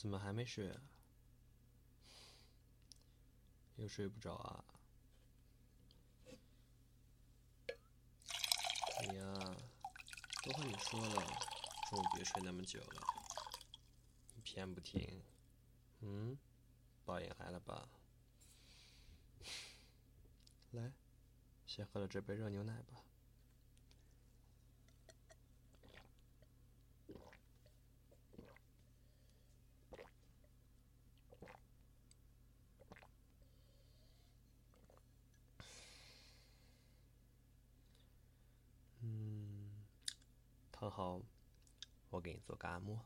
怎么还没睡啊？又睡不着啊？你呀，都和你说了，中午别睡那么久了，你偏不听。嗯，报应来了吧？来，先喝了这杯热牛奶吧。很好，我给你做个按摩。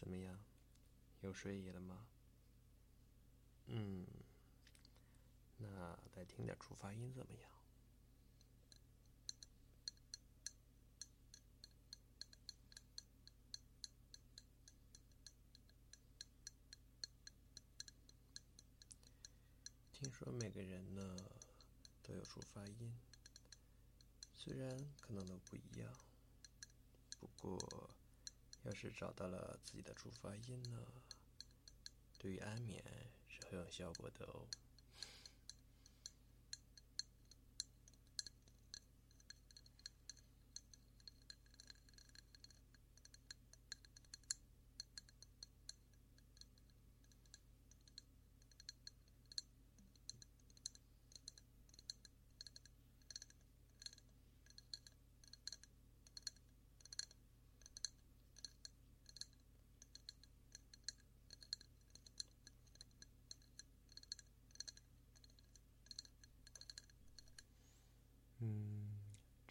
怎么样，有睡意了吗？嗯，那再听点触发音怎么样？听说每个人呢都有触发音，虽然可能都不一样，不过。要是找到了自己的触发音呢，对于安眠是很有效果的哦。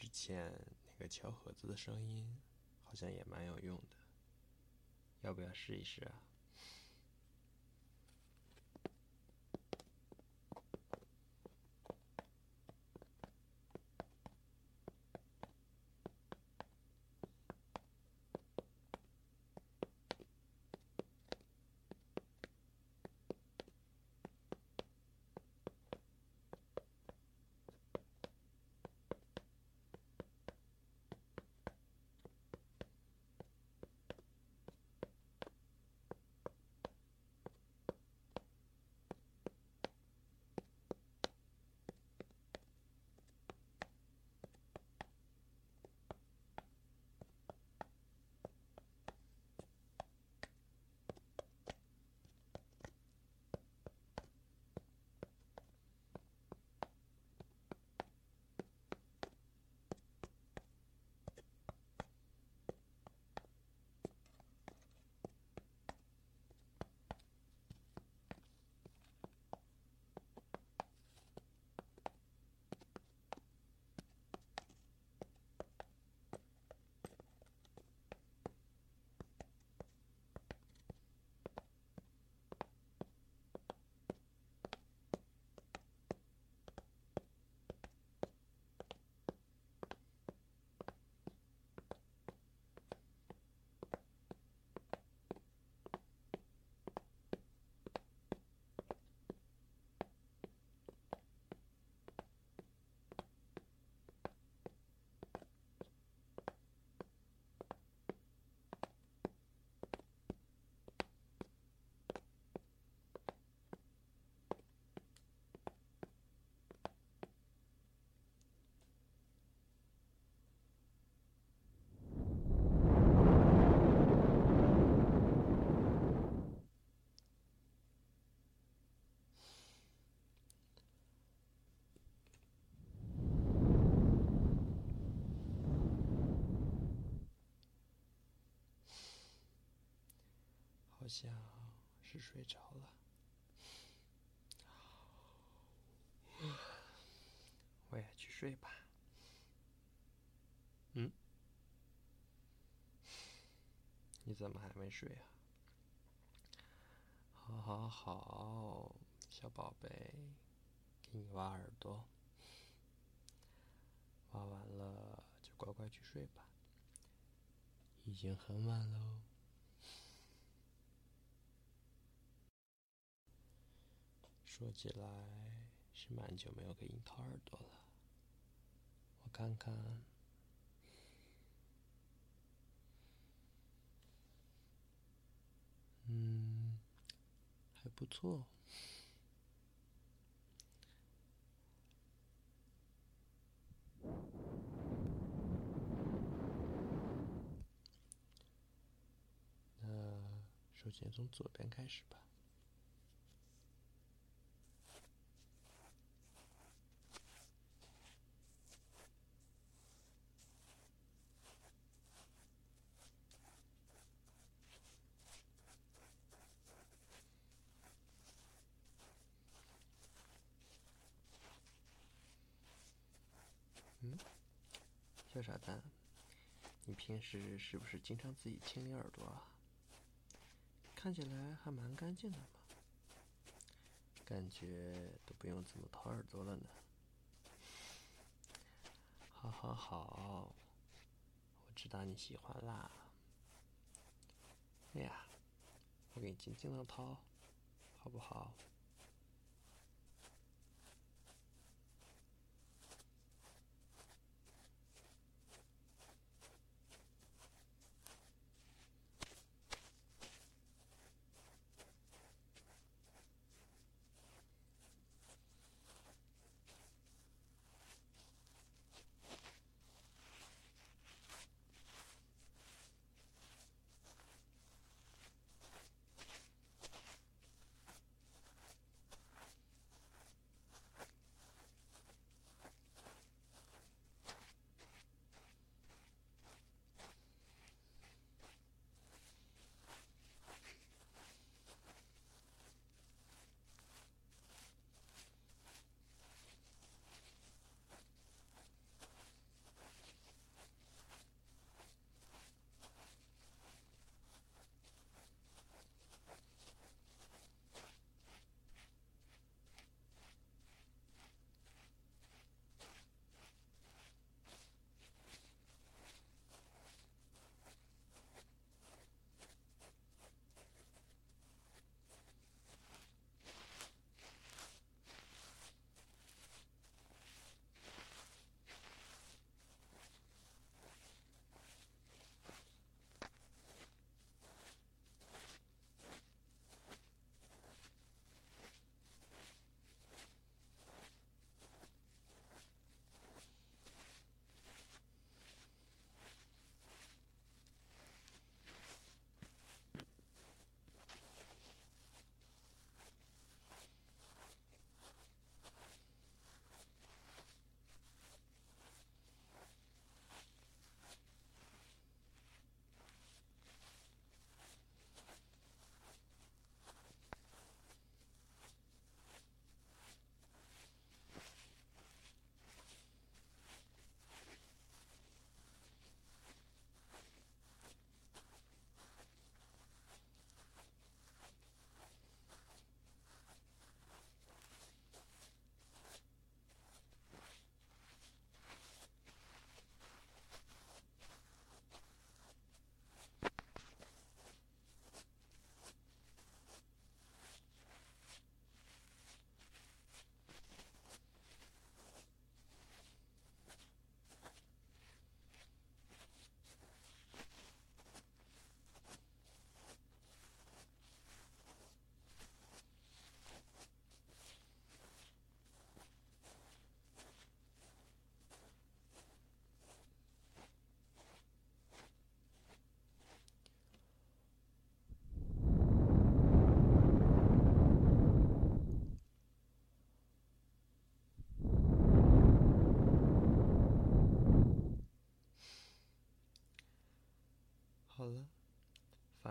以前那个敲盒子的声音好像也蛮有用的，要不要试一试啊？像是睡着了。我也去睡吧。嗯？你怎么还没睡啊？好，好，好，小宝贝，给你挖耳朵。挖完了就乖乖去睡吧。已经很晚喽。说起来是蛮久没有给樱桃耳朵了。我看看，嗯，还不错。那首先从左边开始吧。小傻蛋，你平时是不是经常自己清理耳朵啊？看起来还蛮干净的嘛，感觉都不用怎么掏耳朵了呢。好好好，我知道你喜欢啦。哎呀，我给你轻轻的掏，好不好？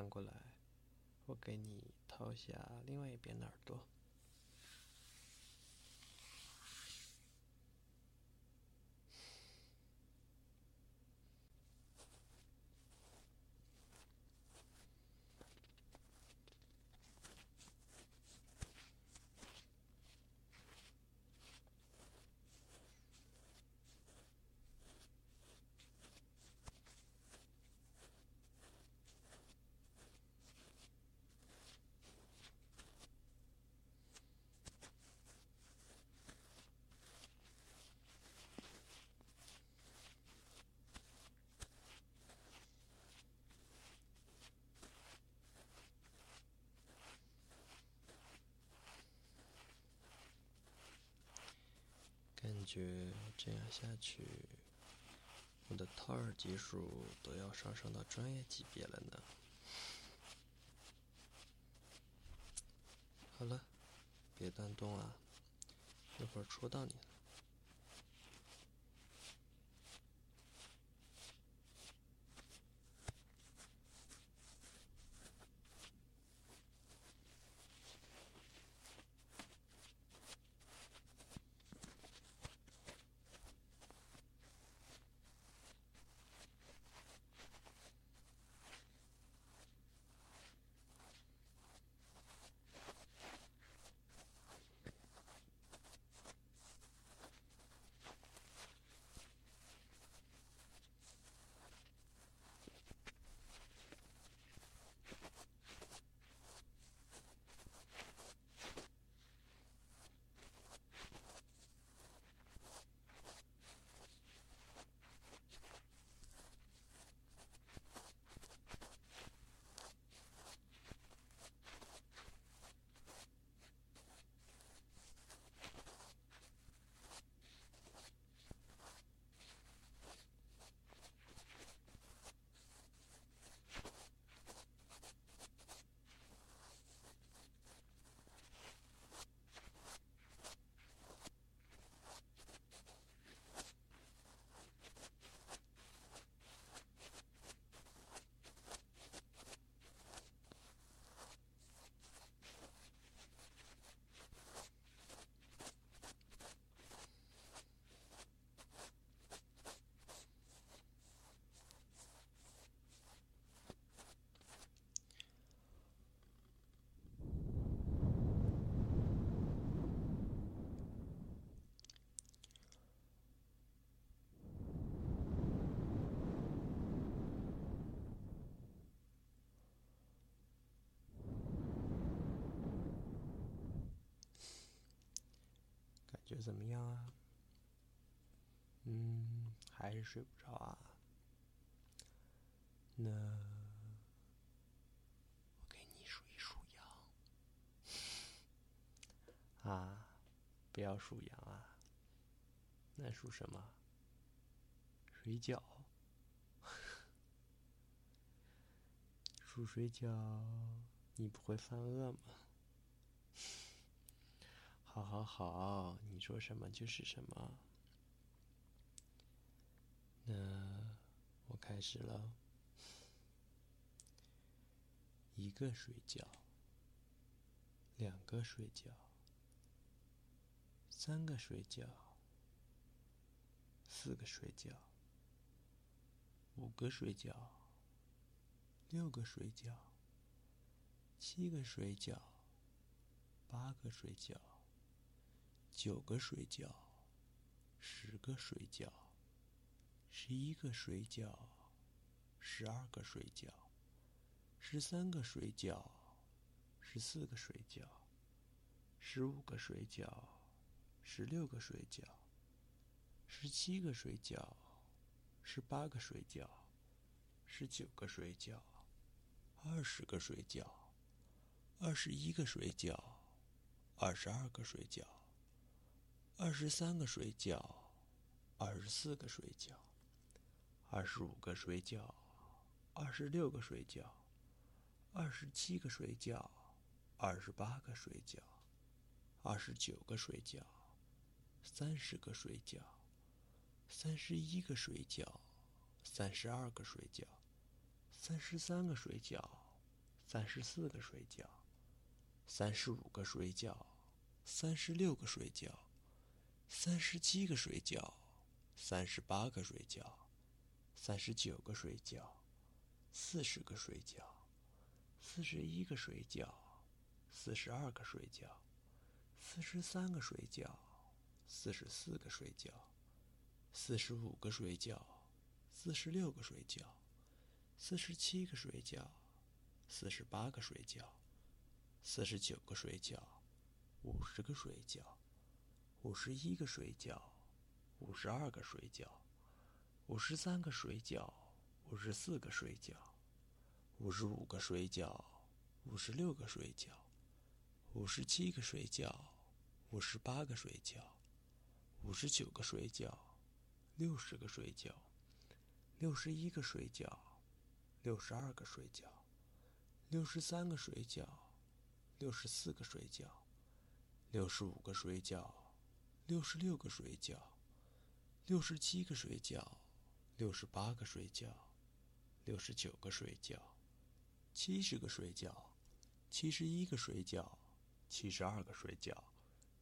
过来，我给你掏下另外一边的耳朵。感觉这样下去，我的套耳技术都要上升到专业级别了呢。好了，别乱动啊，一会儿戳到你了。怎么样啊？嗯，还是睡不着啊？那我给你数一数羊。啊，不要数羊啊。那数什么？水饺。数水饺，你不会犯饿吗？好，好，好，你说什么就是什么。那我开始了。一个水饺，两个水饺，三个水饺，四个水饺，五个水饺，六个水饺，七个水饺，八个水饺。九个水饺，十个水饺，十一个水饺，十二个水饺，十三个水饺，十四个水饺，十五个水饺，十六个水饺，十七个水饺，十八个水饺，十九个水饺，二十个水饺，二十一个水饺，二十二个水饺。二十三个水饺，二十四个水饺，二十五个水饺，二十六个水饺，二十七个水饺，二十八个水饺，二十九个水饺，三十个水饺，三十一个水饺，三十二个水饺，三十三个水饺，三十四个水饺，三十五个水饺，三十六个水饺，三十七个睡觉，三十八个睡觉，三十九个睡觉，四十个睡觉，四十一个睡觉，四十二个睡觉，四十三个睡觉，四十四个睡觉，四十五个睡觉，四十六个睡觉，四十七个睡觉。四十八个睡觉，四十九个睡觉，五十个睡觉，五十一个水饺，五十二个水饺，五十三个水饺，五十四个水饺，五十五个水饺，五十六个水饺，五十七个水饺，五十八个水饺，五十九个水饺，六十个水饺，六十一个水饺，六十二个水饺。六十三个水饺，六十四个水饺，六十五个水饺，六十六个水饺，六十七个水饺，六十八个水饺，六十九个水饺，七十个水饺，七十一个水饺，七十二个水饺，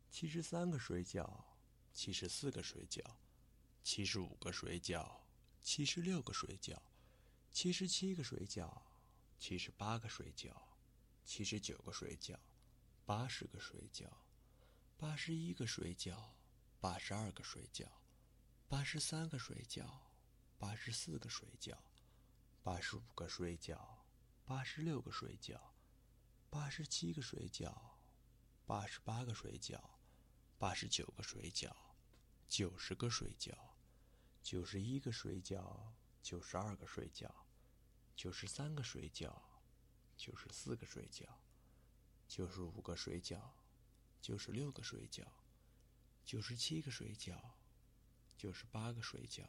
七十三个水饺，七十四个水饺，七十五个水饺，七十六个水饺，七十七个水饺。七十八个水饺，七十九个水饺，八十个水饺，八十一个水饺，八十二个水饺，八十三个水饺，八十四个水饺，八十五个水饺，八十六个水饺，八十七个水饺，八十八个水饺，八十九个水饺，九十个水饺，九十一个水饺，九十二个水饺。九十三个水饺，九十四个水饺，九十五个水饺，九十六个水饺，九十七个睡觉，九十八个睡觉，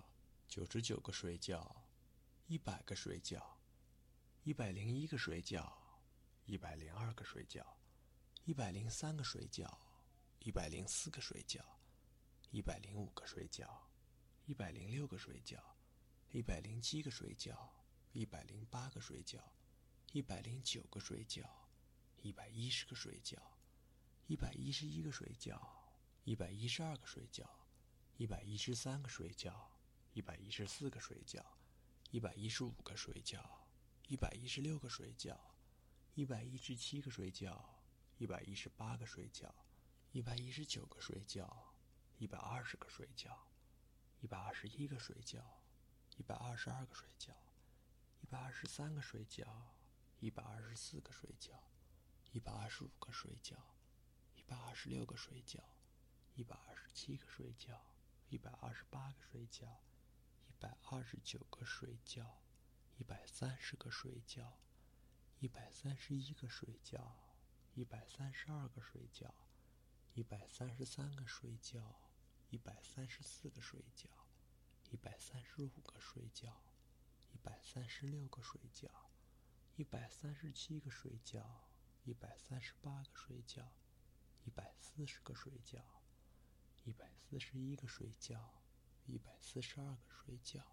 九十九个睡觉，一百个睡觉，一百零一个睡觉，一百零二个睡觉，一百零三个睡觉，一百零四个睡觉，一百零五个睡觉，一百零六个睡觉，一百零七个睡觉。一百零八个睡觉，一百零九个睡觉，一百一十个睡觉，一百一十一个睡觉，一百一十二个睡觉，一百一十三个睡觉，一百一十四个睡觉，一百一十五个睡觉，一百一十六个睡觉，一百一十七个睡觉，一百一十八个睡觉，一百一十九个睡觉，一百二十个睡觉，一百二十一个睡觉，一百二十二个睡觉。一百二十三个睡觉，一百二十四个睡觉，一百二十五个睡觉，一百二十六个睡觉，一百二十七个睡觉，一百二十八个睡觉，一百二十九个睡觉，一百三十个睡觉，一百三十一个睡觉，一百三十二个睡觉，一百三十三个睡觉，一百三十四个睡觉，一百三十五个睡觉。一百三十六个睡觉，一百三十七个睡觉，一百三十八个睡觉，一百四十个睡觉，一百四十一个睡觉，一百四十二个睡觉，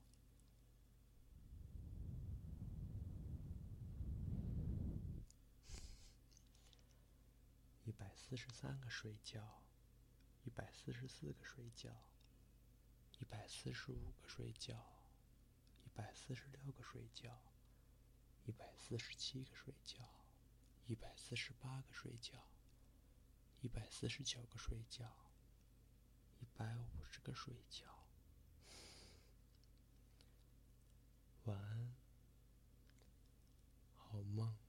一百四十三个睡觉，一百四十四个睡觉，一百四十五个睡觉。一百四十六个睡觉，一百四十七个睡觉，一百四十八个睡觉，一百四十九个睡觉，百五十个睡觉。晚安，好梦。